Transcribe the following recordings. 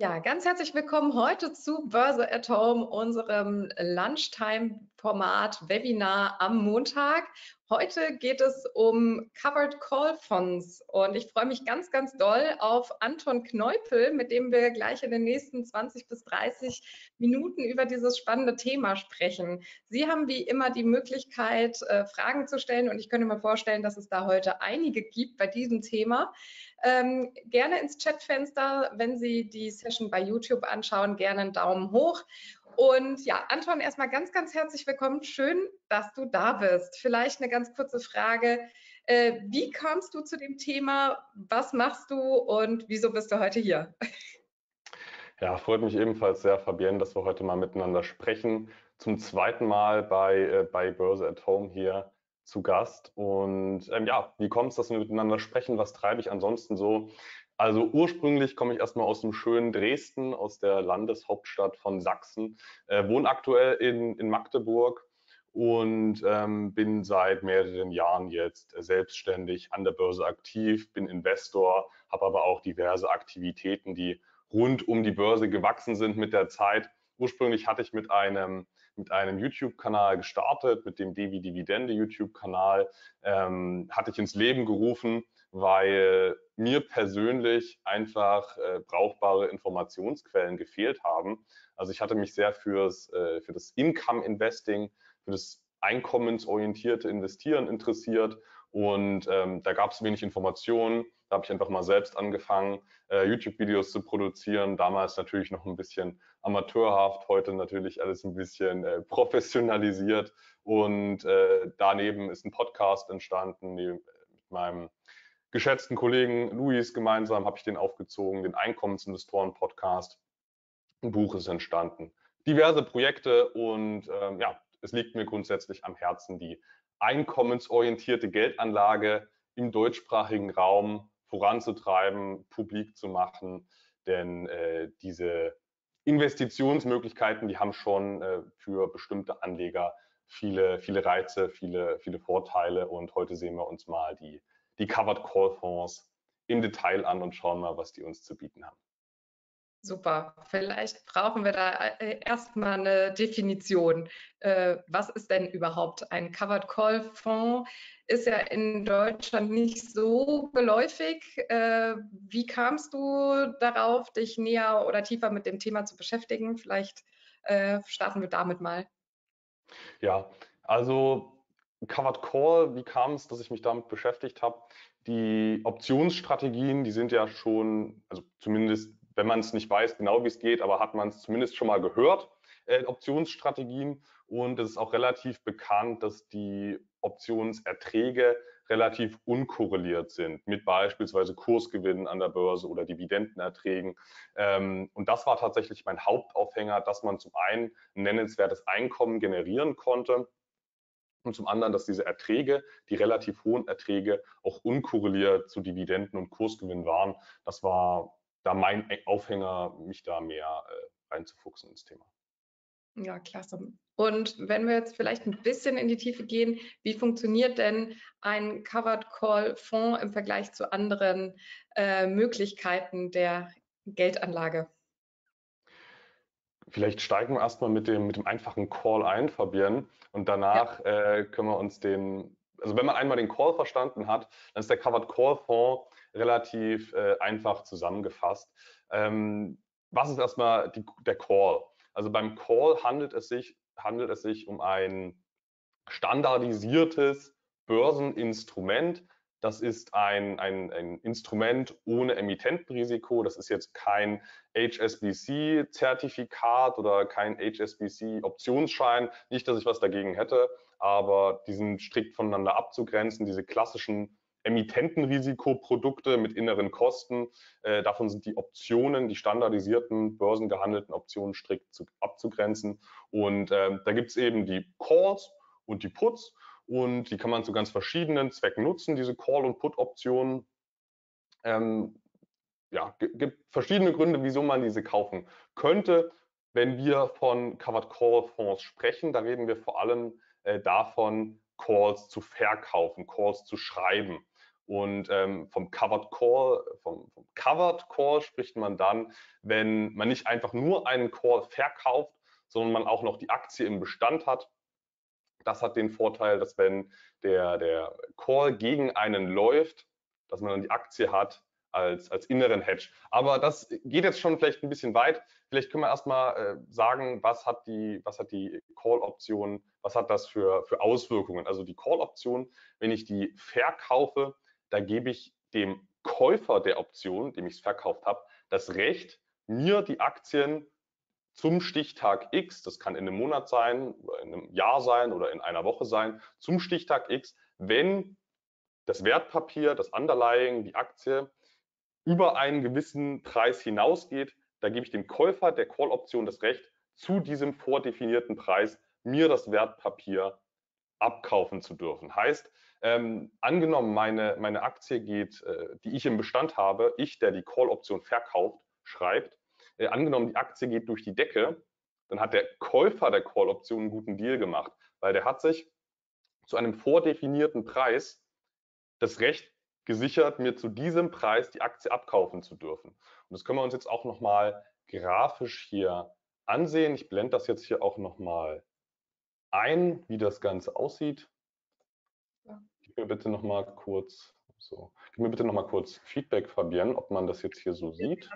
Ja, ganz herzlich willkommen heute zu Börse at Home, unserem Lunchtime-Format Webinar am Montag. Heute geht es um Covered Call Fonds und ich freue mich ganz, ganz doll auf Anton Kneupel, mit dem wir gleich in den nächsten 20 bis 30 Minuten über dieses spannende Thema sprechen. Sie haben wie immer die Möglichkeit, äh, Fragen zu stellen und ich könnte mir vorstellen, dass es da heute einige gibt bei diesem Thema. Ähm, gerne ins Chatfenster, wenn Sie die Session bei YouTube anschauen, gerne einen Daumen hoch. Und ja, Anton, erstmal ganz, ganz herzlich willkommen. Schön, dass du da bist. Vielleicht eine ganz kurze Frage. Äh, wie kamst du zu dem Thema? Was machst du und wieso bist du heute hier? Ja, freut mich ebenfalls sehr, Fabienne, dass wir heute mal miteinander sprechen. Zum zweiten Mal bei, äh, bei Börse at Home hier zu Gast. Und ähm, ja, wie kommt es, dass wir miteinander sprechen? Was treibe ich ansonsten so? Also ursprünglich komme ich erstmal aus dem schönen Dresden, aus der Landeshauptstadt von Sachsen, äh, wohne aktuell in, in Magdeburg und ähm, bin seit mehreren Jahren jetzt selbstständig an der Börse aktiv, bin Investor, habe aber auch diverse Aktivitäten, die rund um die Börse gewachsen sind mit der Zeit. Ursprünglich hatte ich mit einem mit einem YouTube-Kanal gestartet, mit dem Devi Dividende YouTube-Kanal, ähm, hatte ich ins Leben gerufen, weil mir persönlich einfach äh, brauchbare Informationsquellen gefehlt haben. Also ich hatte mich sehr fürs, äh, für das Income Investing, für das einkommensorientierte Investieren interessiert und ähm, da gab es wenig Informationen. Da habe ich einfach mal selbst angefangen, äh, YouTube-Videos zu produzieren. Damals natürlich noch ein bisschen amateurhaft, heute natürlich alles ein bisschen äh, professionalisiert. Und äh, daneben ist ein Podcast entstanden mit meinem geschätzten Kollegen Luis gemeinsam habe ich den aufgezogen, den Einkommensinvestoren-Podcast. Ein Buch ist entstanden. Diverse Projekte und ähm, ja, es liegt mir grundsätzlich am Herzen, die einkommensorientierte Geldanlage im deutschsprachigen Raum voranzutreiben, publik zu machen. Denn äh, diese Investitionsmöglichkeiten, die haben schon äh, für bestimmte Anleger viele, viele Reize, viele, viele Vorteile. Und heute sehen wir uns mal die, die Covered Call Fonds im Detail an und schauen mal, was die uns zu bieten haben. Super. Vielleicht brauchen wir da äh, erstmal eine Definition. Äh, was ist denn überhaupt ein Covered Call Fonds? Ist ja in Deutschland nicht so geläufig. Äh, wie kamst du darauf, dich näher oder tiefer mit dem Thema zu beschäftigen? Vielleicht starten wir damit mal. Ja, also Covered Call, wie kam es, dass ich mich damit beschäftigt habe? Die Optionsstrategien, die sind ja schon, also zumindest wenn man es nicht weiß genau, wie es geht, aber hat man es zumindest schon mal gehört, äh, Optionsstrategien. Und es ist auch relativ bekannt, dass die Optionserträge relativ unkorreliert sind mit beispielsweise Kursgewinnen an der Börse oder Dividendenerträgen. Ähm, und das war tatsächlich mein Hauptaufhänger, dass man zum einen ein nennenswertes Einkommen generieren konnte und zum anderen, dass diese Erträge, die relativ hohen Erträge, auch unkorreliert zu Dividenden und Kursgewinnen waren. Das war da mein Aufhänger, mich da mehr äh, reinzufuchsen ins Thema. Ja, klasse. Und wenn wir jetzt vielleicht ein bisschen in die Tiefe gehen, wie funktioniert denn ein Covered Call Fonds im Vergleich zu anderen äh, Möglichkeiten der Geldanlage? Vielleicht steigen wir erstmal mit dem, mit dem einfachen Call ein, Fabian, und danach ja. äh, können wir uns den, also wenn man einmal den Call verstanden hat, dann ist der Covered Call Fonds relativ äh, einfach zusammengefasst. Ähm, was ist erstmal die, der Call? Also beim Call handelt es sich, handelt es sich um ein standardisiertes Börseninstrument. Das ist ein, ein, ein Instrument ohne Emittentenrisiko. Das ist jetzt kein HSBC-Zertifikat oder kein HSBC-Optionsschein. Nicht, dass ich was dagegen hätte, aber die sind strikt voneinander abzugrenzen. Diese klassischen Emittentenrisikoprodukte mit inneren Kosten. Äh, davon sind die Optionen, die standardisierten börsengehandelten Optionen strikt zu, abzugrenzen. Und äh, da gibt es eben die Calls und die Puts und die kann man zu ganz verschiedenen Zwecken nutzen, diese Call- und Put-Optionen. Ähm, ja, gibt verschiedene Gründe, wieso man diese kaufen könnte. Wenn wir von Covered Call Fonds sprechen, da reden wir vor allem äh, davon, Calls zu verkaufen, Calls zu schreiben. Und ähm, vom Covered Call, vom, vom Covered Call spricht man dann, wenn man nicht einfach nur einen Call verkauft, sondern man auch noch die Aktie im Bestand hat. Das hat den Vorteil, dass wenn der, der Call gegen einen läuft, dass man dann die Aktie hat als, als inneren Hedge. Aber das geht jetzt schon vielleicht ein bisschen weit. Vielleicht können wir erstmal äh, sagen, was hat die, was hat die Call-Option, was hat das für, für Auswirkungen? Also die Call-Option, wenn ich die verkaufe, da gebe ich dem Käufer der Option, dem ich es verkauft habe, das Recht, mir die Aktien zum Stichtag X, das kann in einem Monat sein, oder in einem Jahr sein oder in einer Woche sein, zum Stichtag X, wenn das Wertpapier, das Underlying, die Aktie über einen gewissen Preis hinausgeht, da gebe ich dem Käufer der Call-Option das Recht, zu diesem vordefinierten Preis mir das Wertpapier abkaufen zu dürfen. Heißt, ähm, angenommen, meine, meine Aktie geht, äh, die ich im Bestand habe, ich, der die Call-Option verkauft, schreibt, äh, angenommen, die Aktie geht durch die Decke, dann hat der Käufer der Call-Option einen guten Deal gemacht, weil der hat sich zu einem vordefinierten Preis das Recht gesichert, mir zu diesem Preis die Aktie abkaufen zu dürfen. Und das können wir uns jetzt auch nochmal grafisch hier ansehen. Ich blende das jetzt hier auch nochmal ein, wie das Ganze aussieht. Gib mir bitte nochmal kurz, so, gib mir bitte noch mal kurz Feedback, Fabienne, ob man das jetzt hier so sieht.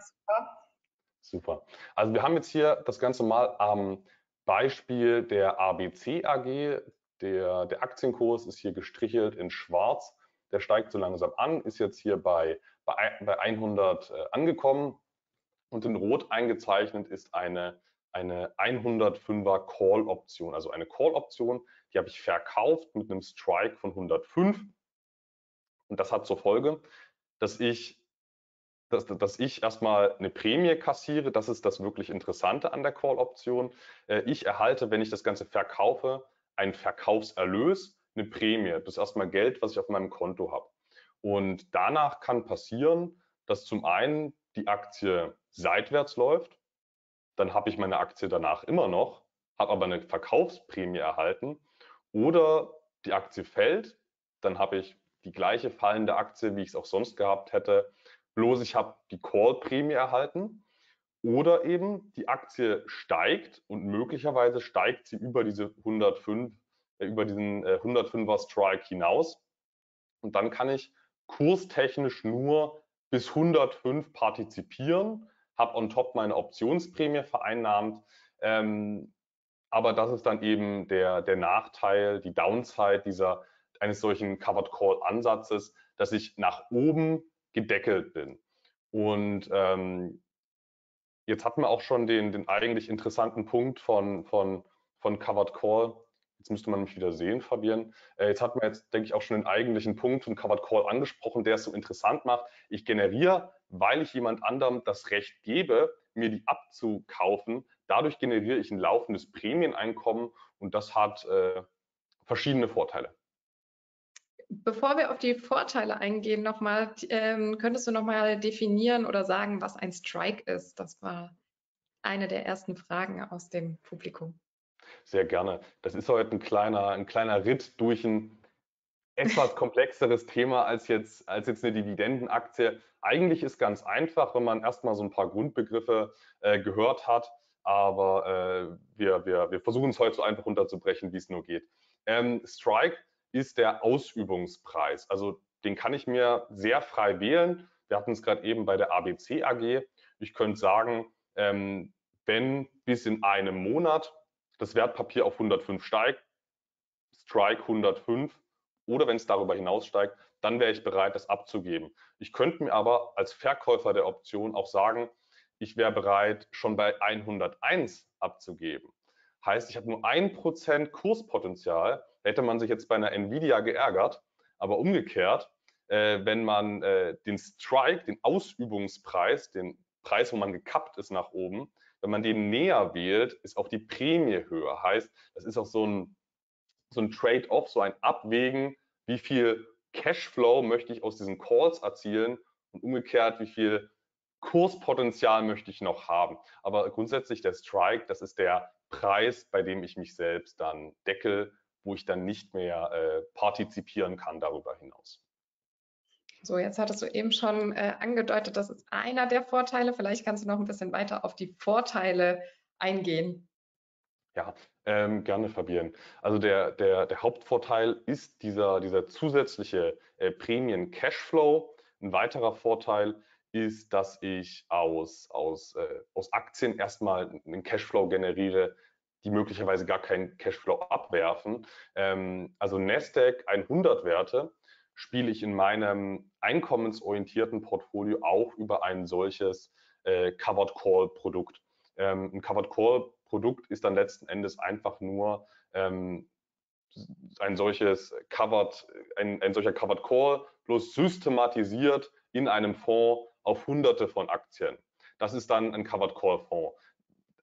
Super. Also wir haben jetzt hier das Ganze mal am Beispiel der ABC AG. Der, der Aktienkurs ist hier gestrichelt in schwarz der steigt so langsam an, ist jetzt hier bei, bei, bei 100 äh, angekommen und in Rot eingezeichnet ist eine, eine 105er Call-Option, also eine Call-Option, die habe ich verkauft mit einem Strike von 105 und das hat zur Folge, dass ich dass, dass ich erstmal eine Prämie kassiere, das ist das wirklich Interessante an der Call-Option. Äh, ich erhalte, wenn ich das Ganze verkaufe, einen Verkaufserlös eine Prämie. Das ist erstmal Geld, was ich auf meinem Konto habe. Und danach kann passieren, dass zum einen die Aktie seitwärts läuft, dann habe ich meine Aktie danach immer noch, habe aber eine Verkaufsprämie erhalten. Oder die Aktie fällt, dann habe ich die gleiche fallende Aktie, wie ich es auch sonst gehabt hätte, bloß ich habe die Call-Prämie erhalten. Oder eben die Aktie steigt und möglicherweise steigt sie über diese 105 äh, über diesen 105er äh, Strike hinaus. Und dann kann ich kurstechnisch nur bis 105 partizipieren, habe on top meine Optionsprämie vereinnahmt. Ähm, aber das ist dann eben der, der Nachteil, die Downside dieser, eines solchen Covered Call Ansatzes, dass ich nach oben gedeckelt bin. Und ähm, jetzt hatten wir auch schon den, den eigentlich interessanten Punkt von, von, von Covered Call, Jetzt müsste man mich wieder sehen, Fabian. Äh, jetzt hat man jetzt, denke ich, auch schon den eigentlichen Punkt von Covered Call angesprochen, der es so interessant macht. Ich generiere, weil ich jemand anderem das Recht gebe, mir die abzukaufen. Dadurch generiere ich ein laufendes Prämieneinkommen und das hat äh, verschiedene Vorteile. Bevor wir auf die Vorteile eingehen, nochmal, ähm, könntest du nochmal definieren oder sagen, was ein Strike ist? Das war eine der ersten Fragen aus dem Publikum. Sehr gerne. Das ist heute ein kleiner, ein kleiner Ritt durch ein etwas komplexeres Thema als jetzt, als jetzt eine Dividendenaktie. Eigentlich ist ganz einfach, wenn man erstmal so ein paar Grundbegriffe äh, gehört hat, aber äh, wir, wir, wir versuchen es heute so einfach runterzubrechen, wie es nur geht. Ähm, Strike ist der Ausübungspreis. Also den kann ich mir sehr frei wählen. Wir hatten es gerade eben bei der ABC AG. Ich könnte sagen, ähm, wenn bis in einem Monat das Wertpapier auf 105 steigt, Strike 105 oder wenn es darüber hinaus steigt, dann wäre ich bereit, das abzugeben. Ich könnte mir aber als Verkäufer der Option auch sagen, ich wäre bereit, schon bei 101 abzugeben. Heißt, ich habe nur ein Prozent Kurspotenzial. hätte man sich jetzt bei einer Nvidia geärgert. Aber umgekehrt, äh, wenn man äh, den Strike, den Ausübungspreis, den Preis, wo man gekappt ist nach oben, wenn man den näher wählt, ist auch die Prämie höher. Heißt, das ist auch so ein, so ein Trade-off, so ein Abwägen, wie viel Cashflow möchte ich aus diesen Calls erzielen und umgekehrt, wie viel Kurspotenzial möchte ich noch haben. Aber grundsätzlich der Strike, das ist der Preis, bei dem ich mich selbst dann deckel, wo ich dann nicht mehr äh, partizipieren kann darüber hinaus. So, jetzt hattest du eben schon äh, angedeutet, das ist einer der Vorteile. Vielleicht kannst du noch ein bisschen weiter auf die Vorteile eingehen. Ja, ähm, gerne, Fabian. Also der, der, der Hauptvorteil ist dieser, dieser zusätzliche äh, Prämien-Cashflow. Ein weiterer Vorteil ist, dass ich aus, aus, äh, aus Aktien erstmal einen Cashflow generiere, die möglicherweise gar keinen Cashflow abwerfen. Ähm, also Nasdaq 100 Werte spiele ich in meinem einkommensorientierten Portfolio auch über ein solches äh, Covered Call Produkt. Ähm, ein Covered Call Produkt ist dann letzten Endes einfach nur ähm, ein solches Covered, ein, ein solcher Covered Call, bloß systematisiert in einem Fonds auf hunderte von Aktien. Das ist dann ein Covered Call Fonds.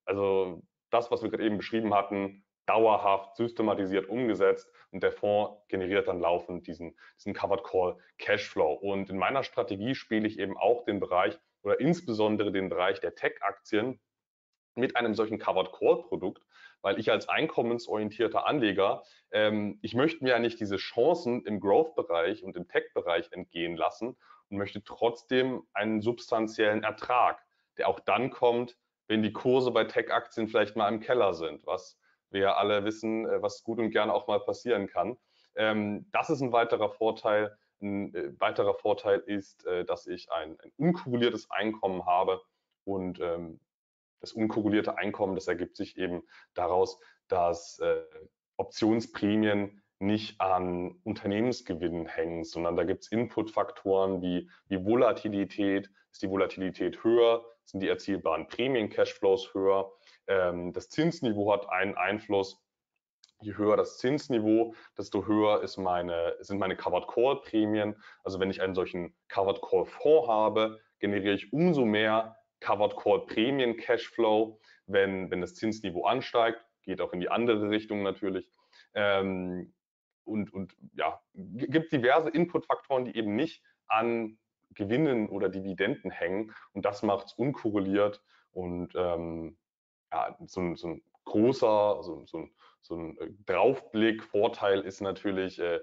Also das, was wir gerade eben beschrieben hatten, dauerhaft systematisiert umgesetzt und der Fonds generiert dann laufend diesen, diesen Covered Call Cashflow. Und in meiner Strategie spiele ich eben auch den Bereich oder insbesondere den Bereich der Tech-Aktien mit einem solchen Covered Call Produkt, weil ich als einkommensorientierter Anleger, ähm, ich möchte mir ja nicht diese Chancen im Growth-Bereich und im Tech-Bereich entgehen lassen und möchte trotzdem einen substanziellen Ertrag, der auch dann kommt, wenn die Kurse bei Tech-Aktien vielleicht mal im Keller sind, was wir alle wissen, äh, was gut und gerne auch mal passieren kann. Ähm, das ist ein weiterer Vorteil. Ein äh, weiterer Vorteil ist, äh, dass ich ein, ein unkorreliertes Einkommen habe und ähm, das unkorrelierte Einkommen, das ergibt sich eben daraus, dass äh, Optionsprämien nicht an Unternehmensgewinnen hängen, sondern da gibt es Inputfaktoren wie, wie Volatilität. Ist die Volatilität höher, sind die erzielbaren Prämien-Cashflows höher. Ähm, das Zinsniveau hat einen Einfluss. Je höher das Zinsniveau, desto höher meine, sind meine Covered Call Prämien. Also wenn ich einen solchen Covered Call Fonds habe, generiere ich umso mehr Covered Call Prämien Cashflow, wenn, wenn das Zinsniveau ansteigt, geht auch in die andere Richtung natürlich. Ähm, und, und ja, gibt diverse Inputfaktoren, die eben nicht an Gewinnen oder Dividenden hängen und das macht es unkorreliert und ähm, ja, so, so ein großer, so, so, so ein äh, Draufblick, Vorteil ist natürlich, äh,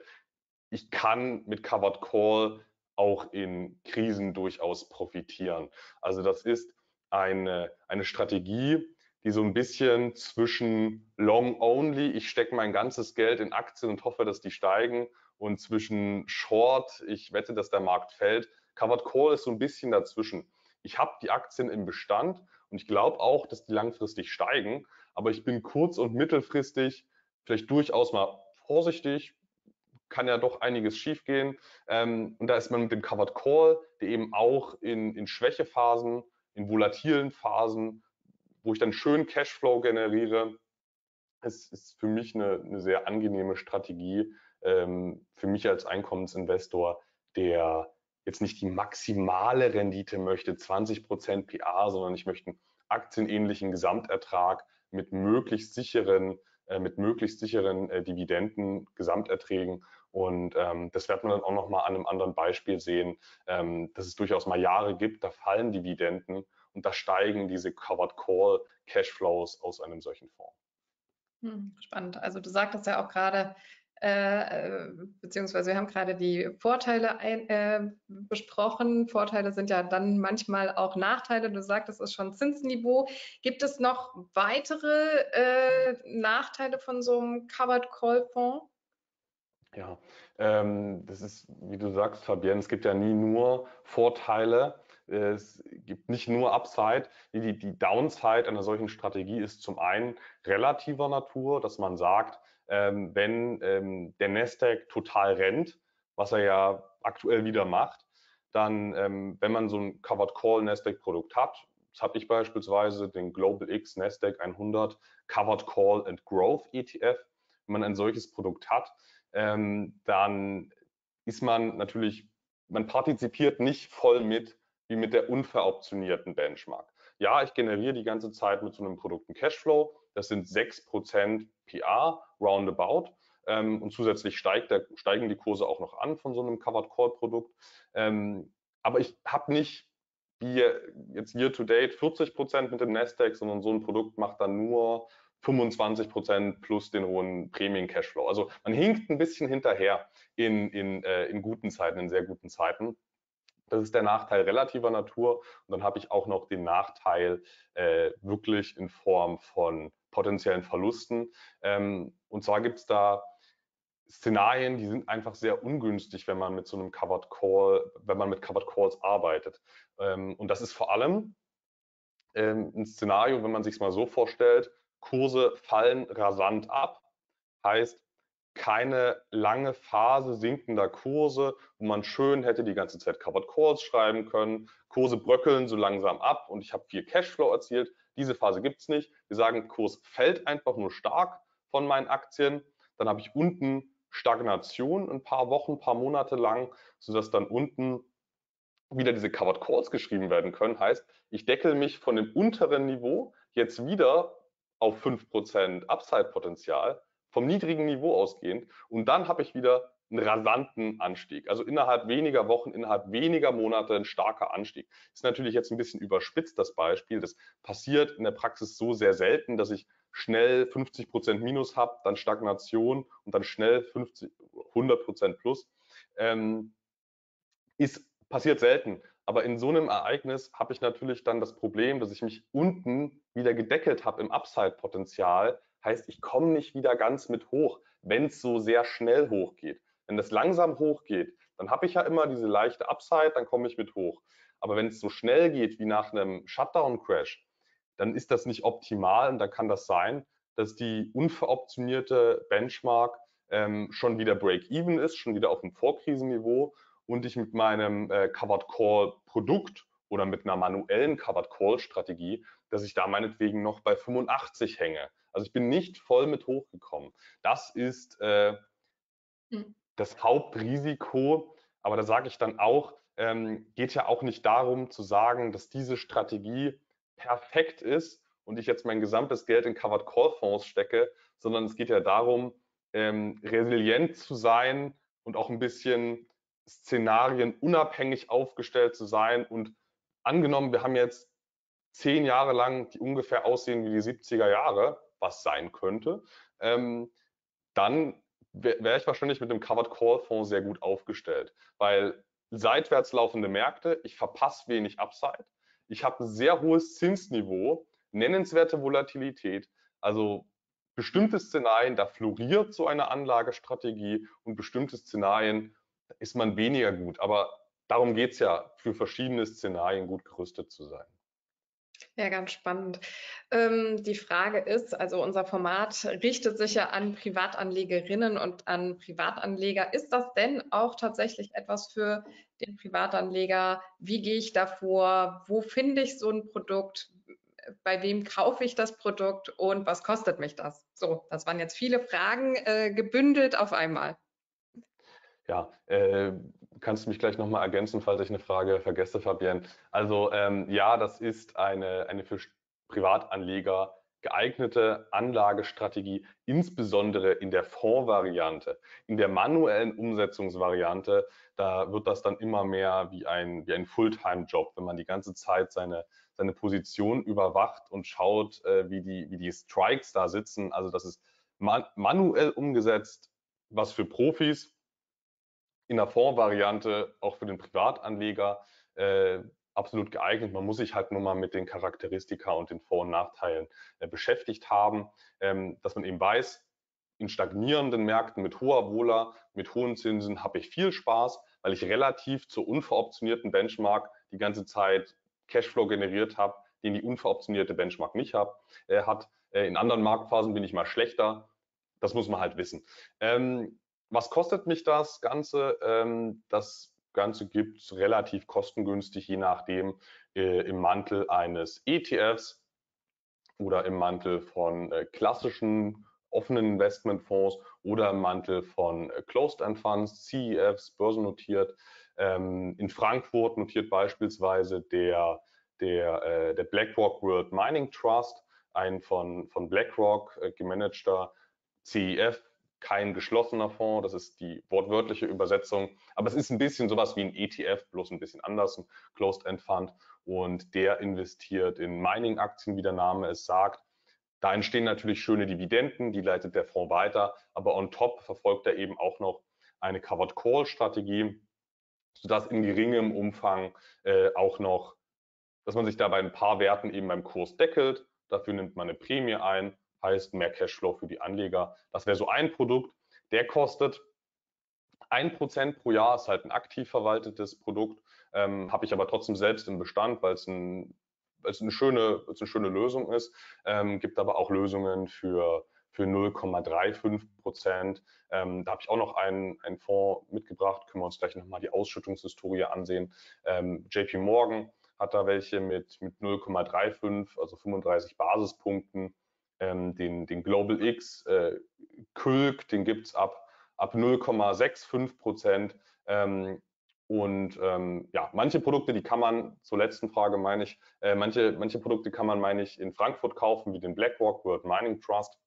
ich kann mit Covered Call auch in Krisen durchaus profitieren. Also das ist eine, eine Strategie, die so ein bisschen zwischen Long Only, ich stecke mein ganzes Geld in Aktien und hoffe, dass die steigen, und zwischen Short, ich wette, dass der Markt fällt. Covered Call ist so ein bisschen dazwischen. Ich habe die Aktien im Bestand und ich glaube auch, dass die langfristig steigen, aber ich bin kurz- und mittelfristig vielleicht durchaus mal vorsichtig, kann ja doch einiges schiefgehen. Ähm, und da ist man mit dem Covered Call, der eben auch in, in Schwächephasen, in volatilen Phasen, wo ich dann schön Cashflow generiere, es ist für mich eine, eine sehr angenehme Strategie, ähm, für mich als Einkommensinvestor, der jetzt nicht die maximale Rendite möchte, 20 Prozent PA, sondern ich möchte einen aktienähnlichen Gesamtertrag mit möglichst sicheren, äh, mit möglichst sicheren äh, Dividenden, Gesamterträgen und ähm, das wird man dann auch nochmal an einem anderen Beispiel sehen, ähm, dass es durchaus mal Jahre gibt, da fallen Dividenden und da steigen diese Covered Call Cashflows aus einem solchen Fonds. Hm, spannend. Also du sagtest ja auch gerade, äh, beziehungsweise wir haben gerade die Vorteile ein, äh, besprochen. Vorteile sind ja dann manchmal auch Nachteile. Du sagtest, es ist schon Zinsniveau. Gibt es noch weitere äh, Nachteile von so einem Covered Call Fonds? Ja, ähm, das ist, wie du sagst, Fabienne, es gibt ja nie nur Vorteile. Es gibt nicht nur Upside. Die, die Downside einer solchen Strategie ist zum einen relativer Natur, dass man sagt, ähm, wenn ähm, der Nasdaq total rennt, was er ja aktuell wieder macht, dann, ähm, wenn man so ein Covered Call Nasdaq Produkt hat, das habe ich beispielsweise den Global X Nasdaq 100 Covered Call and Growth ETF. Wenn man ein solches Produkt hat, ähm, dann ist man natürlich, man partizipiert nicht voll mit wie mit der unveroptionierten Benchmark. Ja, ich generiere die ganze Zeit mit so einem Produkt einen Cashflow. Das sind 6% PR, roundabout. Ähm, und zusätzlich steigt der, steigen die Kurse auch noch an von so einem Covered Call Produkt. Ähm, aber ich habe nicht wie jetzt year to date 40% mit dem Nasdaq, sondern so ein Produkt macht dann nur 25 Prozent plus den hohen Prämien-Cashflow. Also man hinkt ein bisschen hinterher in, in, äh, in guten Zeiten, in sehr guten Zeiten. Das ist der Nachteil relativer Natur. Und dann habe ich auch noch den Nachteil äh, wirklich in Form von potenziellen Verlusten. Ähm, und zwar gibt es da Szenarien, die sind einfach sehr ungünstig, wenn man mit so einem Covered Call, wenn man mit Covered Calls arbeitet. Ähm, und das ist vor allem ähm, ein Szenario, wenn man sich mal so vorstellt, Kurse fallen rasant ab, heißt keine lange Phase sinkender Kurse, wo man schön hätte die ganze Zeit Covered Calls schreiben können. Kurse bröckeln so langsam ab und ich habe viel Cashflow erzielt. Diese Phase gibt es nicht. Wir sagen, Kurs fällt einfach nur stark von meinen Aktien. Dann habe ich unten Stagnation ein paar Wochen, ein paar Monate lang, sodass dann unten wieder diese Covered Calls geschrieben werden können. Heißt, ich deckel mich von dem unteren Niveau jetzt wieder auf 5% Upside-Potenzial, vom niedrigen Niveau ausgehend. Und dann habe ich wieder einen rasanten Anstieg. Also innerhalb weniger Wochen, innerhalb weniger Monate ein starker Anstieg. Ist natürlich jetzt ein bisschen überspitzt, das Beispiel. Das passiert in der Praxis so sehr selten, dass ich schnell 50 Prozent Minus habe, dann Stagnation und dann schnell 50, 100 Prozent Plus. Ähm, ist passiert selten. Aber in so einem Ereignis habe ich natürlich dann das Problem, dass ich mich unten wieder gedeckelt habe im Upside-Potenzial. Heißt, ich komme nicht wieder ganz mit hoch, wenn es so sehr schnell hochgeht. Wenn das langsam hochgeht, dann habe ich ja immer diese leichte Upside, dann komme ich mit hoch. Aber wenn es so schnell geht wie nach einem Shutdown-Crash, dann ist das nicht optimal und dann kann das sein, dass die unveroptionierte Benchmark ähm, schon wieder Break-Even ist, schon wieder auf dem Vorkrisenniveau und ich mit meinem äh, Covered Call Produkt oder mit einer manuellen Covered Call Strategie, dass ich da meinetwegen noch bei 85 hänge. Also ich bin nicht voll mit hochgekommen. Das ist äh, hm. Das Hauptrisiko. Aber da sage ich dann auch, ähm, geht ja auch nicht darum zu sagen, dass diese Strategie perfekt ist und ich jetzt mein gesamtes Geld in Covered Call Fonds stecke, sondern es geht ja darum, ähm, resilient zu sein und auch ein bisschen Szenarien unabhängig aufgestellt zu sein. Und angenommen, wir haben jetzt zehn Jahre lang, die ungefähr aussehen wie die 70er Jahre, was sein könnte, ähm, dann wäre ich wahrscheinlich mit dem Covered Call Fonds sehr gut aufgestellt, weil seitwärts laufende Märkte, ich verpasse wenig Upside, ich habe ein sehr hohes Zinsniveau, nennenswerte Volatilität, also bestimmte Szenarien, da floriert so eine Anlagestrategie und bestimmte Szenarien, ist man weniger gut. Aber darum geht es ja, für verschiedene Szenarien gut gerüstet zu sein. Ja, ganz spannend. Ähm, die Frage ist, also unser Format richtet sich ja an Privatanlegerinnen und an Privatanleger. Ist das denn auch tatsächlich etwas für den Privatanleger? Wie gehe ich davor? Wo finde ich so ein Produkt? Bei wem kaufe ich das Produkt und was kostet mich das? So, das waren jetzt viele Fragen äh, gebündelt auf einmal. Ja, äh, kannst du mich gleich nochmal ergänzen, falls ich eine Frage vergesse, Fabienne. Also ähm, ja, das ist eine, eine für Privatanleger geeignete Anlagestrategie, insbesondere in der Fondsvariante. In der manuellen Umsetzungsvariante, da wird das dann immer mehr wie ein, wie ein Fulltime-Job, wenn man die ganze Zeit seine, seine Position überwacht und schaut, äh, wie, die, wie die Strikes da sitzen. Also das ist man, manuell umgesetzt, was für Profis, in der Fondsvariante auch für den Privatanleger äh, absolut geeignet. Man muss sich halt nur mal mit den Charakteristika und den Vor- und Nachteilen äh, beschäftigt haben, ähm, dass man eben weiß, in stagnierenden Märkten mit hoher Wohler, mit hohen Zinsen habe ich viel Spaß, weil ich relativ zur unveroptionierten Benchmark die ganze Zeit Cashflow generiert habe, den die unveroptionierte Benchmark nicht hab, äh, hat. Äh, in anderen Marktphasen bin ich mal schlechter. Das muss man halt wissen. Ähm, was kostet mich das Ganze? Ähm, das Ganze gibt es relativ kostengünstig, je nachdem, äh, im Mantel eines ETFs oder im Mantel von äh, klassischen offenen Investmentfonds oder im Mantel von äh, Closed-End Funds, CEFs, börsennotiert. Ähm, in Frankfurt notiert beispielsweise der, der, äh, der BlackRock World Mining Trust, ein von, von BlackRock äh, gemanagter CEF, kein geschlossener Fonds, das ist die wortwörtliche Übersetzung, aber es ist ein bisschen sowas wie ein ETF, bloß ein bisschen anders, ein Closed-End Fund und der investiert in Mining-Aktien, wie der Name es sagt. Da entstehen natürlich schöne Dividenden, die leitet der Fonds weiter, aber on top verfolgt er eben auch noch eine Covered Call Strategie, sodass in geringem Umfang äh, auch noch, dass man sich da bei ein paar Werten eben beim Kurs deckelt. Dafür nimmt man eine Prämie ein, heißt mehr Cashflow für die Anleger. Das wäre so ein Produkt. Der kostet 1% pro Jahr, ist halt ein aktiv verwaltetes Produkt, ähm, habe ich aber trotzdem selbst im Bestand, weil es ein weil es eine schöne, eine schöne Lösung ist. Ähm, gibt aber auch Lösungen für, für 0,35 Prozent. Ähm, da habe ich auch noch einen, einen Fonds mitgebracht. Können wir uns gleich nochmal die Ausschüttungshistorie ansehen. Ähm, JP Morgan hat da welche mit, mit 0,35, also 35 Basispunkten. Ähm, den, den Global X, äh, Külk, den gibt es ab, ab 0,65 Prozent. Ähm, und ähm, ja, manche Produkte, die kann man, zur letzten Frage meine ich, äh, manche, manche Produkte kann man, meine ich, in Frankfurt kaufen, wie den BlackRock World Mining Trust.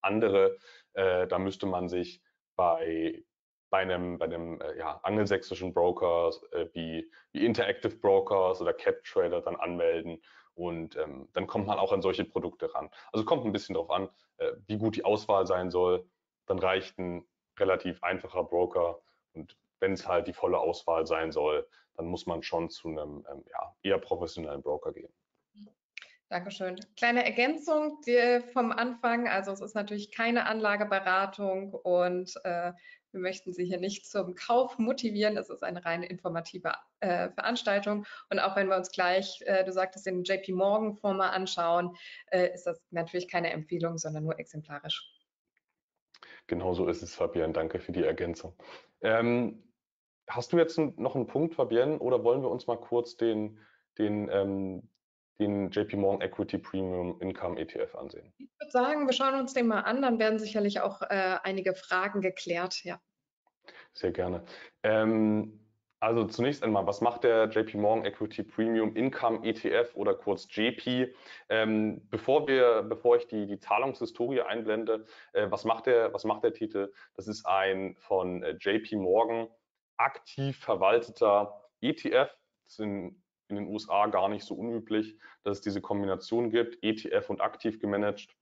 Andere, äh, da müsste man sich bei, bei einem, bei einem äh, ja, angelsächsischen Broker äh, wie, wie Interactive Brokers oder CapTrader dann anmelden und ähm, dann kommt man auch an solche Produkte ran. Also kommt ein bisschen darauf an, äh, wie gut die Auswahl sein soll. Dann reicht ein relativ einfacher Broker und wenn es halt die volle Auswahl sein soll, dann muss man schon zu einem ähm, ja, eher professionellen Broker gehen. Dankeschön. Kleine Ergänzung vom Anfang. Also es ist natürlich keine Anlageberatung und äh, wir möchten Sie hier nicht zum Kauf motivieren. Es ist eine rein informative äh, Veranstaltung. Und auch wenn wir uns gleich, äh, du sagtest, den JP Morgan Fonds mal anschauen, äh, ist das natürlich keine Empfehlung, sondern nur exemplarisch. Genau so ist es, Fabian. Danke für die Ergänzung. Ähm, hast du jetzt noch einen Punkt, Fabian, oder wollen wir uns mal kurz den, den ähm, den JP Morgan Equity Premium Income ETF ansehen. Ich würde sagen, wir schauen uns den mal an, dann werden sicherlich auch äh, einige Fragen geklärt, ja. Sehr gerne. Ähm, also zunächst einmal, was macht der JP Morgan Equity Premium Income ETF oder kurz JP? Ähm, bevor wir, bevor ich die, die Zahlungshistorie einblende, äh, was macht der, was macht der Titel? Das ist ein von äh, JP Morgan aktiv verwalteter ETF. Das sind in den USA gar nicht so unüblich, dass es diese Kombination gibt, ETF und aktiv gemanagt.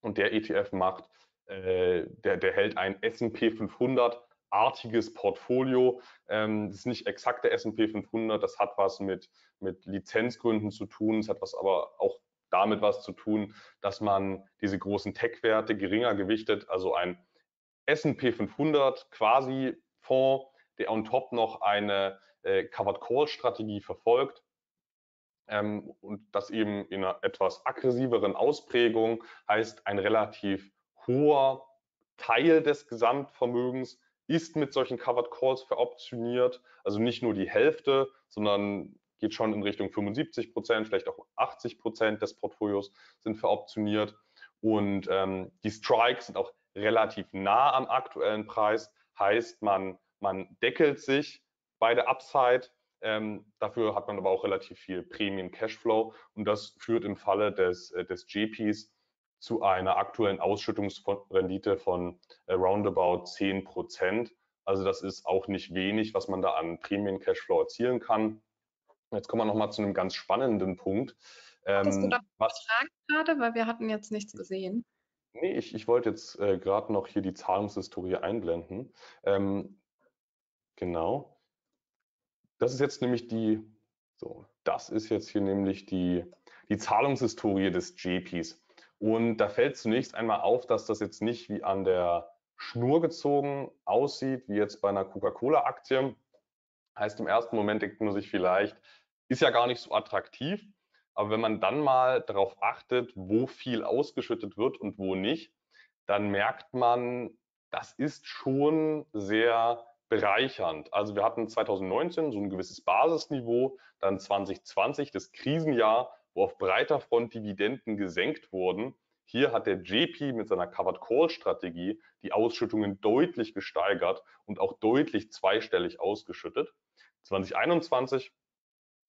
Und der ETF macht, äh, der, der hält ein S&P 500 artiges Portfolio. Ähm, das ist nicht exakt der S&P 500, das hat was mit, mit Lizenzgründen zu tun, es hat was aber auch damit was zu tun, dass man diese großen Tech-Werte geringer gewichtet, also ein S&P 500 quasi Fonds, der on top noch eine äh, Covered Call Strategie verfolgt ähm, und das eben in einer etwas aggressiveren Ausprägung heißt, ein relativ hoher Teil des Gesamtvermögens ist mit solchen Covered Calls veroptioniert, also nicht nur die Hälfte, sondern geht schon in Richtung 75 Prozent, vielleicht auch 80 Prozent des Portfolios sind veroptioniert. Und ähm, die Strikes sind auch relativ nah am aktuellen Preis, heißt man, man deckelt sich bei der Upside. Ähm, dafür hat man aber auch relativ viel Premium Cashflow und das führt im Falle des, äh, des GPs zu einer aktuellen Ausschüttungsrendite von äh, roundabout 10 Prozent. Also das ist auch nicht wenig, was man da an Premium Cashflow erzielen kann. Jetzt kommen wir nochmal zu einem ganz spannenden Punkt. Hattest ähm, du da was Fragen gerade, weil wir hatten jetzt nichts gesehen? Nee, ich, ich wollte jetzt äh, gerade noch hier die Zahlungshistorie einblenden. Ähm, genau. Das ist jetzt nämlich die, so, das ist jetzt hier nämlich die, die Zahlungshistorie des JPs. Und da fällt zunächst einmal auf, dass das jetzt nicht wie an der Schnur gezogen aussieht, wie jetzt bei einer Coca-Cola-Aktie. Heißt im ersten Moment denkt man sich vielleicht, ist ja gar nicht so attraktiv. Aber wenn man dann mal darauf achtet, wo viel ausgeschüttet wird und wo nicht, dann merkt man, das ist schon sehr bereichernd. Also wir hatten 2019 so ein gewisses Basisniveau, dann 2020 das Krisenjahr, wo auf breiter Front Dividenden gesenkt wurden. Hier hat der JP mit seiner Covered Call Strategie die Ausschüttungen deutlich gesteigert und auch deutlich zweistellig ausgeschüttet. 2021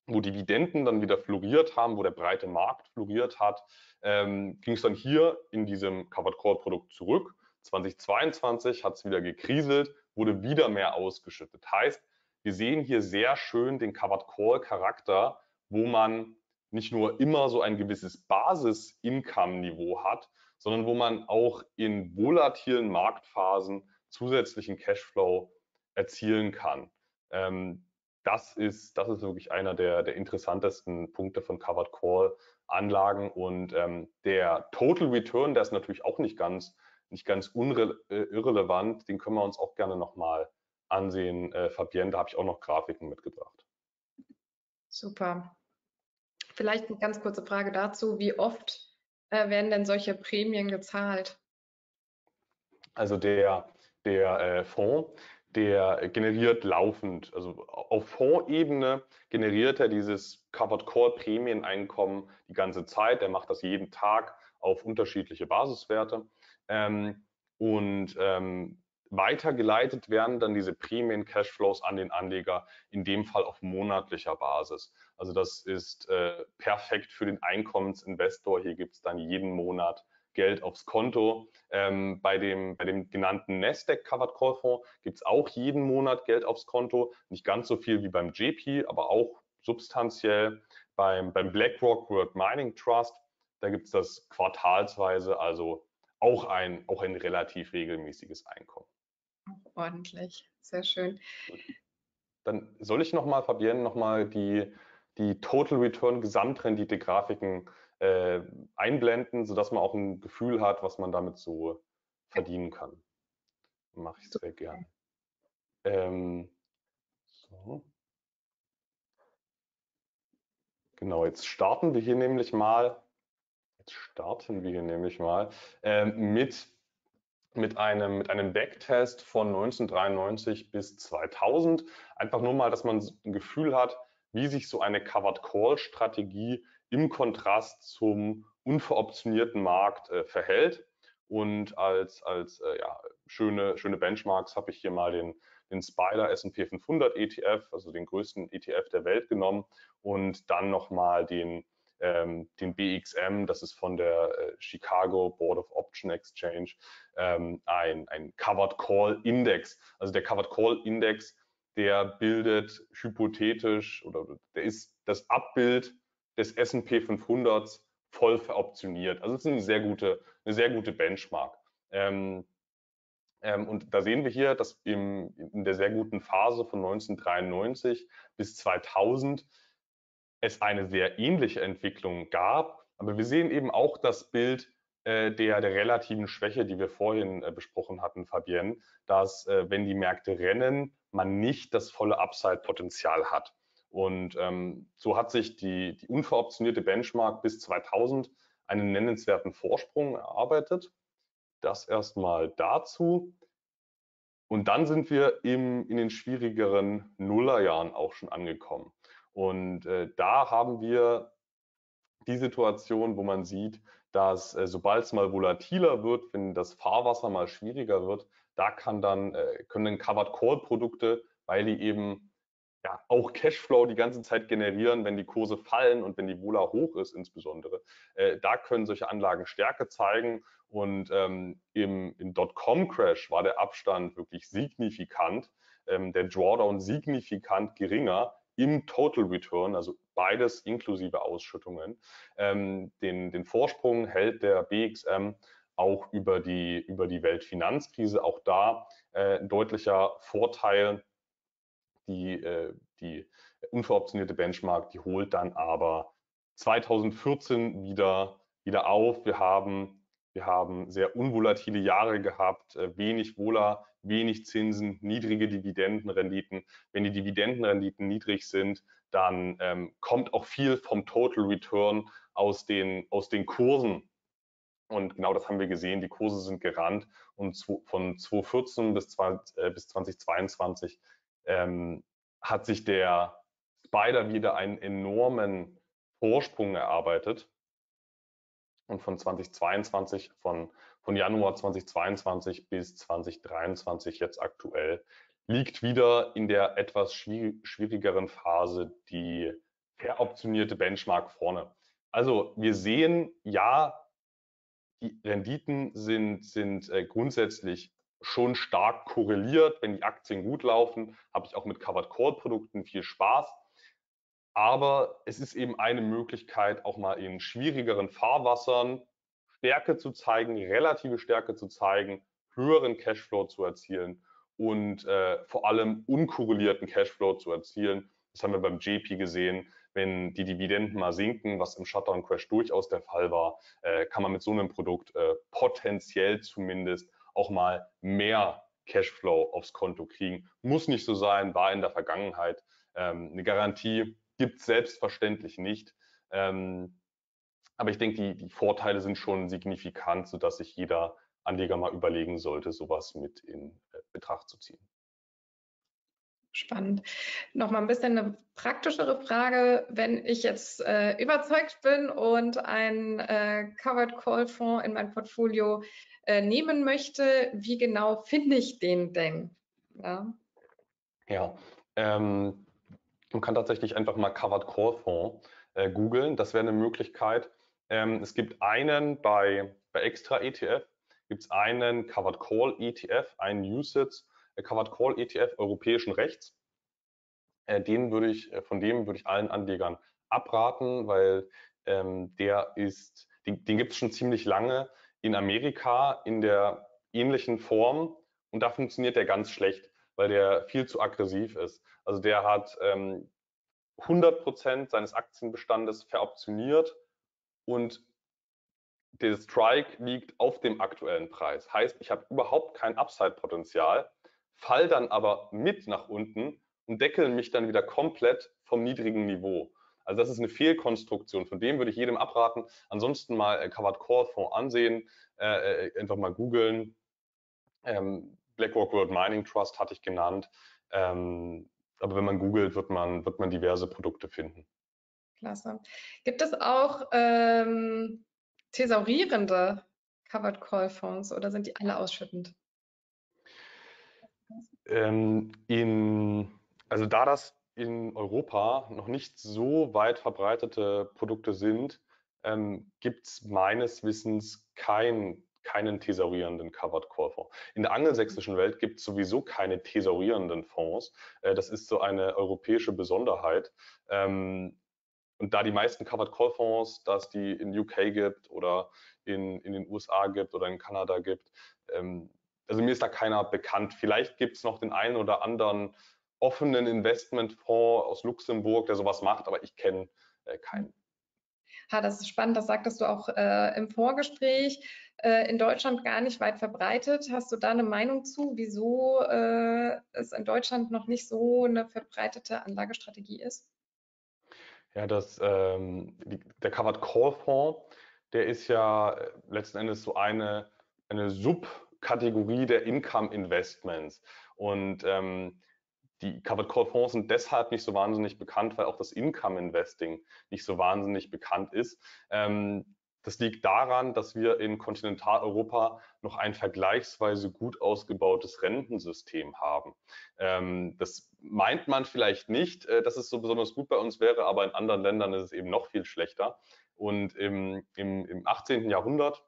wo Dividenden dann wieder floriert haben, wo der breite Markt floriert hat, ähm, ging es dann hier in diesem Covered Call Produkt zurück. 2022 hat es wieder gekriselt, wurde wieder mehr ausgeschüttet. Heißt, wir sehen hier sehr schön den Covered Call Charakter, wo man nicht nur immer so ein gewisses Basis-Income-Niveau hat, sondern wo man auch in volatilen Marktphasen zusätzlichen Cashflow erzielen kann. Ähm, das ist, das ist wirklich einer der, der interessantesten Punkte von Covered Call Anlagen und ähm, der Total Return, der ist natürlich auch nicht ganz, nicht ganz äh, irrelevant. Den können wir uns auch gerne nochmal ansehen. Äh, Fabienne, da habe ich auch noch Grafiken mitgebracht. Super. Vielleicht eine ganz kurze Frage dazu. Wie oft äh, werden denn solche Prämien gezahlt? Also der, der äh, Fonds, der generiert laufend, also auf Fondsebene generiert er dieses Covered Call Prämieneinkommen die ganze Zeit. Er macht das jeden Tag auf unterschiedliche Basiswerte. Ähm, und ähm, weitergeleitet werden dann diese Prämien-Cashflows an den Anleger, in dem Fall auf monatlicher Basis. Also das ist äh, perfekt für den Einkommensinvestor. Hier gibt es dann jeden Monat Geld aufs Konto. Ähm, bei, dem, bei dem genannten Nasdaq Covered Call Fonds gibt es auch jeden Monat Geld aufs Konto. Nicht ganz so viel wie beim JP, aber auch substanziell. Beim, beim BlackRock World Mining Trust, da gibt es das quartalsweise, also auch ein, auch ein relativ regelmäßiges Einkommen. Ordentlich, sehr schön. Dann soll ich nochmal, Fabienne, nochmal die, die Total Return Gesamtrendite Grafiken äh, einblenden, sodass man auch ein Gefühl hat, was man damit so verdienen kann. Mache ich sehr gerne. Ähm, so. Genau, jetzt starten wir hier nämlich mal, jetzt starten wir hier nämlich mal äh, mit, mit, einem, mit einem Backtest von 1993 bis 2000. Einfach nur mal, dass man ein Gefühl hat, wie sich so eine Covered Call Strategie im Kontrast zum unveroptionierten Markt äh, verhält. Und als, als äh, ja, schöne, schöne Benchmarks habe ich hier mal den, den Spider S&P 500 ETF, also den größten ETF der Welt genommen und dann nochmal den, ähm, den BXM, das ist von der äh, Chicago Board of Option Exchange, ähm, ein, ein Covered Call Index. Also der Covered Call Index, der bildet hypothetisch oder der ist das Abbild des S&P 500 voll veroptioniert. Also es ist eine sehr gute, eine sehr gute Benchmark. Ähm, ähm, und da sehen wir hier, dass im, in der sehr guten Phase von 1993 bis 2000 es eine sehr ähnliche Entwicklung gab. Aber wir sehen eben auch das Bild äh, der, der relativen Schwäche, die wir vorhin äh, besprochen hatten, Fabienne, dass äh, wenn die Märkte rennen, man nicht das volle Upside-Potenzial hat. Und ähm, so hat sich die, die unveroptionierte Benchmark bis 2000 einen nennenswerten Vorsprung erarbeitet. Das erstmal dazu. Und dann sind wir im, in den schwierigeren Nullerjahren auch schon angekommen. Und äh, da haben wir die Situation, wo man sieht, dass äh, sobald es mal volatiler wird, wenn das Fahrwasser mal schwieriger wird, da kann dann, äh, können Covered Call Produkte, weil die eben ja, auch Cashflow die ganze Zeit generieren, wenn die Kurse fallen und wenn die Vola hoch ist insbesondere. Äh, da können solche Anlagen Stärke zeigen und ähm, im, im Dotcom-Crash war der Abstand wirklich signifikant, ähm, der Drawdown signifikant geringer im Total Return, also beides inklusive Ausschüttungen. Ähm, den, den Vorsprung hält der BXM auch über die, über die Weltfinanzkrise. Auch da äh, ein deutlicher Vorteil die, äh, die unveroptionierte Benchmark, die holt dann aber 2014 wieder, wieder auf. Wir haben, wir haben sehr unvolatile Jahre gehabt, äh, wenig Wohler, wenig Zinsen, niedrige Dividendenrenditen. Wenn die Dividendenrenditen niedrig sind, dann ähm, kommt auch viel vom Total Return aus den, aus den Kursen. Und genau das haben wir gesehen. Die Kurse sind gerannt und von 2014 bis, 20, äh, bis 2022 ähm, hat sich der Spider wieder einen enormen Vorsprung erarbeitet. Und von 2022, von, von Januar 2022 bis 2023 jetzt aktuell, liegt wieder in der etwas schwierigeren Phase die veroptionierte Benchmark vorne. Also wir sehen, ja, die Renditen sind, sind äh, grundsätzlich schon stark korreliert. Wenn die Aktien gut laufen, habe ich auch mit Covered Call Produkten viel Spaß. Aber es ist eben eine Möglichkeit, auch mal in schwierigeren Fahrwassern Stärke zu zeigen, relative Stärke zu zeigen, höheren Cashflow zu erzielen und äh, vor allem unkorrelierten Cashflow zu erzielen. Das haben wir beim JP gesehen. Wenn die Dividenden mal sinken, was im Shutdown-Crash durchaus der Fall war, äh, kann man mit so einem Produkt äh, potenziell zumindest auch mal mehr Cashflow aufs Konto kriegen. Muss nicht so sein, war in der Vergangenheit. Ähm, eine Garantie gibt es selbstverständlich nicht. Ähm, aber ich denke, die, die Vorteile sind schon signifikant, sodass sich jeder Anleger mal überlegen sollte, sowas mit in äh, Betracht zu ziehen. Spannend. Nochmal ein bisschen eine praktischere Frage. Wenn ich jetzt äh, überzeugt bin und einen äh, Covered Call Fonds in mein Portfolio äh, nehmen möchte, wie genau finde ich den denn? Ja, ja ähm, man kann tatsächlich einfach mal Covered Call Fonds äh, googeln. Das wäre eine Möglichkeit. Ähm, es gibt einen bei, bei Extra ETF, gibt es einen Covered Call ETF, einen USITS äh, Covered Call ETF europäischen Rechts. Äh, den würde ich, äh, von dem würde ich allen Anlegern abraten, weil ähm, der ist, den, den gibt es schon ziemlich lange in Amerika in der ähnlichen Form und da funktioniert der ganz schlecht, weil der viel zu aggressiv ist. Also der hat ähm, 100 Prozent seines Aktienbestandes veroptioniert und der Strike liegt auf dem aktuellen Preis. Heißt, ich habe überhaupt kein Upside-Potenzial, fall dann aber mit nach unten und deckel mich dann wieder komplett vom niedrigen Niveau. Also das ist eine Fehlkonstruktion. Von dem würde ich jedem abraten. Ansonsten mal äh, Covered Core Fonds ansehen, äh, äh, einfach mal googeln. Ähm, BlackRock World Mining Trust hatte ich genannt. Ähm, aber wenn man googelt, wird man, wird man diverse Produkte finden. Klasse. Gibt es auch ähm, thesaurierende Covered Call Fonds oder sind die alle ausschüttend? Ähm, in, also da das in Europa noch nicht so weit verbreitete Produkte sind, ähm, gibt es meines Wissens kein, keinen thesaurierenden Covered Call Fonds. In der angelsächsischen Welt gibt es sowieso keine thesaurierenden Fonds. Äh, das ist so eine europäische Besonderheit. Ähm, und da die meisten Covered Call Fonds, dass die in UK gibt oder in, in den USA gibt oder in Kanada gibt, ähm, also mir ist da keiner bekannt. Vielleicht gibt es noch den einen oder anderen offenen Investmentfonds aus Luxemburg, der sowas macht, aber ich kenne äh, keinen. Ha, das ist spannend, das sagtest du auch äh, im Vorgespräch. Äh, in Deutschland gar nicht weit verbreitet. Hast du da eine Meinung zu, wieso äh, es in Deutschland noch nicht so eine verbreitete Anlagestrategie ist? Ja, das, ähm, die, der Covered Call Fonds, der ist ja äh, letzten Endes so eine, eine Subkategorie der Income Investments. Und ähm, die Covered Call Fonds sind deshalb nicht so wahnsinnig bekannt, weil auch das Income Investing nicht so wahnsinnig bekannt ist. Ähm, das liegt daran, dass wir in Kontinentaleuropa noch ein vergleichsweise gut ausgebautes Rentensystem haben. Ähm, das meint man vielleicht nicht, äh, dass es so besonders gut bei uns wäre, aber in anderen Ländern ist es eben noch viel schlechter. Und im, im, im 18. Jahrhundert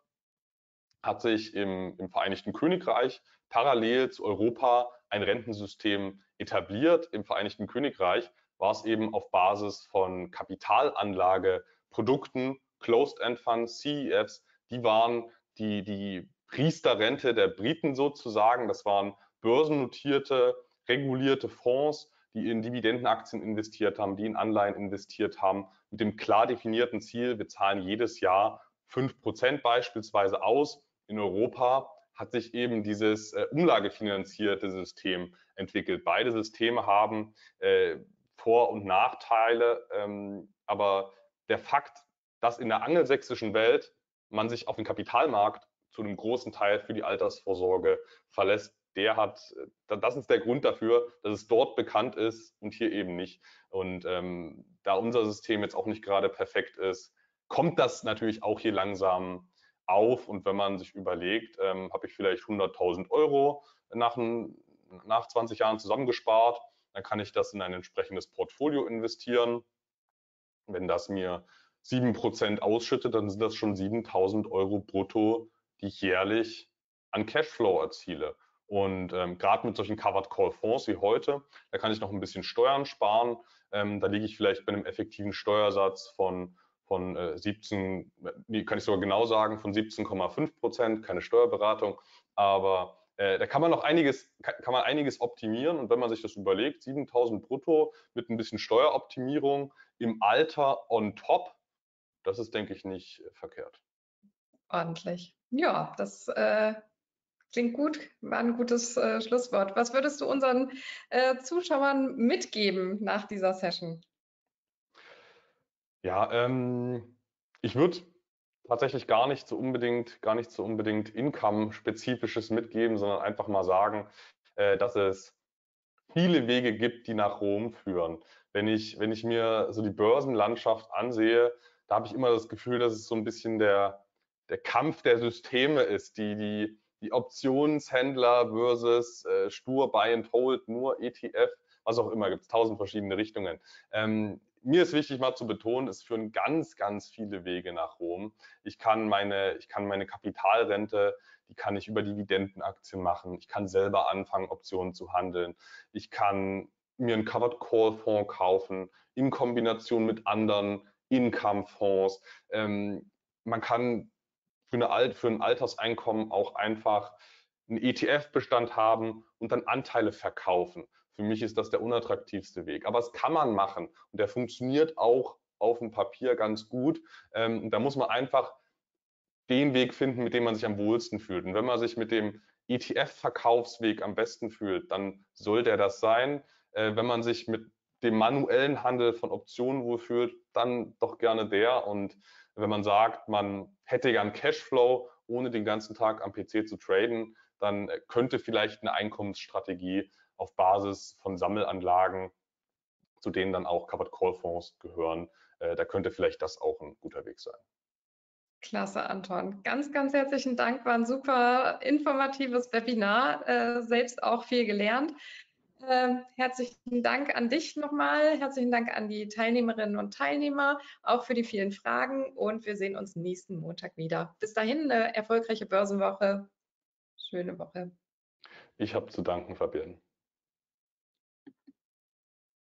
hat sich im, im Vereinigten Königreich parallel zu Europa ein Rentensystem etabliert. Im Vereinigten Königreich war es eben auf Basis von Kapitalanlageprodukten, Closed-End Funds, CEFs, die waren die, die Priesterrente der Briten sozusagen. Das waren börsennotierte, regulierte Fonds, die in Dividendenaktien investiert haben, die in Anleihen investiert haben, mit dem klar definierten Ziel, wir zahlen jedes Jahr 5% beispielsweise aus. In Europa hat sich eben dieses äh, umlagefinanzierte System entwickelt. Beide Systeme haben äh, Vor- und Nachteile, ähm, aber der Fakt, dass in der angelsächsischen Welt man sich auf den Kapitalmarkt zu einem großen Teil für die Altersvorsorge verlässt, der hat, äh, das ist der Grund dafür, dass es dort bekannt ist und hier eben nicht. Und ähm, da unser System jetzt auch nicht gerade perfekt ist, kommt das natürlich auch hier langsam auf. Und wenn man sich überlegt, ähm, habe ich vielleicht 100.000 Euro nach, nach 20 Jahren zusammengespart, dann kann ich das in ein entsprechendes Portfolio investieren. Wenn das mir 7% ausschüttet, dann sind das schon 7.000 Euro brutto, die ich jährlich an Cashflow erziele. Und ähm, gerade mit solchen Covered Call Fonds wie heute, da kann ich noch ein bisschen Steuern sparen. Ähm, da liege ich vielleicht bei einem effektiven Steuersatz von von äh, 17, nee, kann ich sogar genau sagen, von 17,5 Prozent, keine Steuerberatung, aber äh, da kann man noch einiges, kann, man einiges optimieren. Und wenn man sich das überlegt, 7000 brutto mit ein bisschen Steueroptimierung im Alter on top, das ist, denke ich, nicht verkehrt. Ordentlich. Ja, das äh, klingt gut, war ein gutes äh, Schlusswort. Was würdest du unseren äh, Zuschauern mitgeben nach dieser Session? Ja, ähm, ich würde tatsächlich gar nicht so unbedingt, gar nicht so unbedingt Income-spezifisches mitgeben, sondern einfach mal sagen, äh, dass es viele Wege gibt, die nach Rom führen. Wenn ich, wenn ich mir so die Börsenlandschaft ansehe, da habe ich immer das Gefühl, dass es so ein bisschen der, der Kampf der Systeme ist, die, die, die Optionshändler versus äh, stur Buy and Hold, nur ETF, was auch immer, gibt es tausend verschiedene Richtungen. Ähm, mir ist wichtig mal zu betonen, es führen ganz, ganz viele Wege nach Rom. Ich kann meine, ich kann meine Kapitalrente, die kann ich über Dividendenaktien machen. Ich kann selber anfangen, Optionen zu handeln. Ich kann mir einen Covered Call Fonds kaufen in Kombination mit anderen Income Fonds. Ähm, man kann für, eine Alt, für ein Alterseinkommen auch einfach einen ETF-Bestand haben und dann Anteile verkaufen. Für mich ist das der unattraktivste Weg. Aber es kann man machen und der funktioniert auch auf dem Papier ganz gut. Ähm, da muss man einfach den Weg finden, mit dem man sich am wohlsten fühlt. Und wenn man sich mit dem ETF-Verkaufsweg am besten fühlt, dann soll der das sein. Äh, wenn man sich mit dem manuellen Handel von Optionen wohlfühlt, dann doch gerne der. Und wenn man sagt, man hätte gern Cashflow, ohne den ganzen Tag am PC zu traden, dann könnte vielleicht eine Einkommensstrategie auf Basis von Sammelanlagen, zu denen dann auch Covered Call Fonds gehören. Äh, da könnte vielleicht das auch ein guter Weg sein. Klasse, Anton. Ganz, ganz herzlichen Dank. War ein super informatives Webinar. Äh, selbst auch viel gelernt. Äh, herzlichen Dank an dich nochmal. Herzlichen Dank an die Teilnehmerinnen und Teilnehmer, auch für die vielen Fragen. Und wir sehen uns nächsten Montag wieder. Bis dahin eine erfolgreiche Börsenwoche. Schöne Woche. Ich habe zu danken, Fabienne.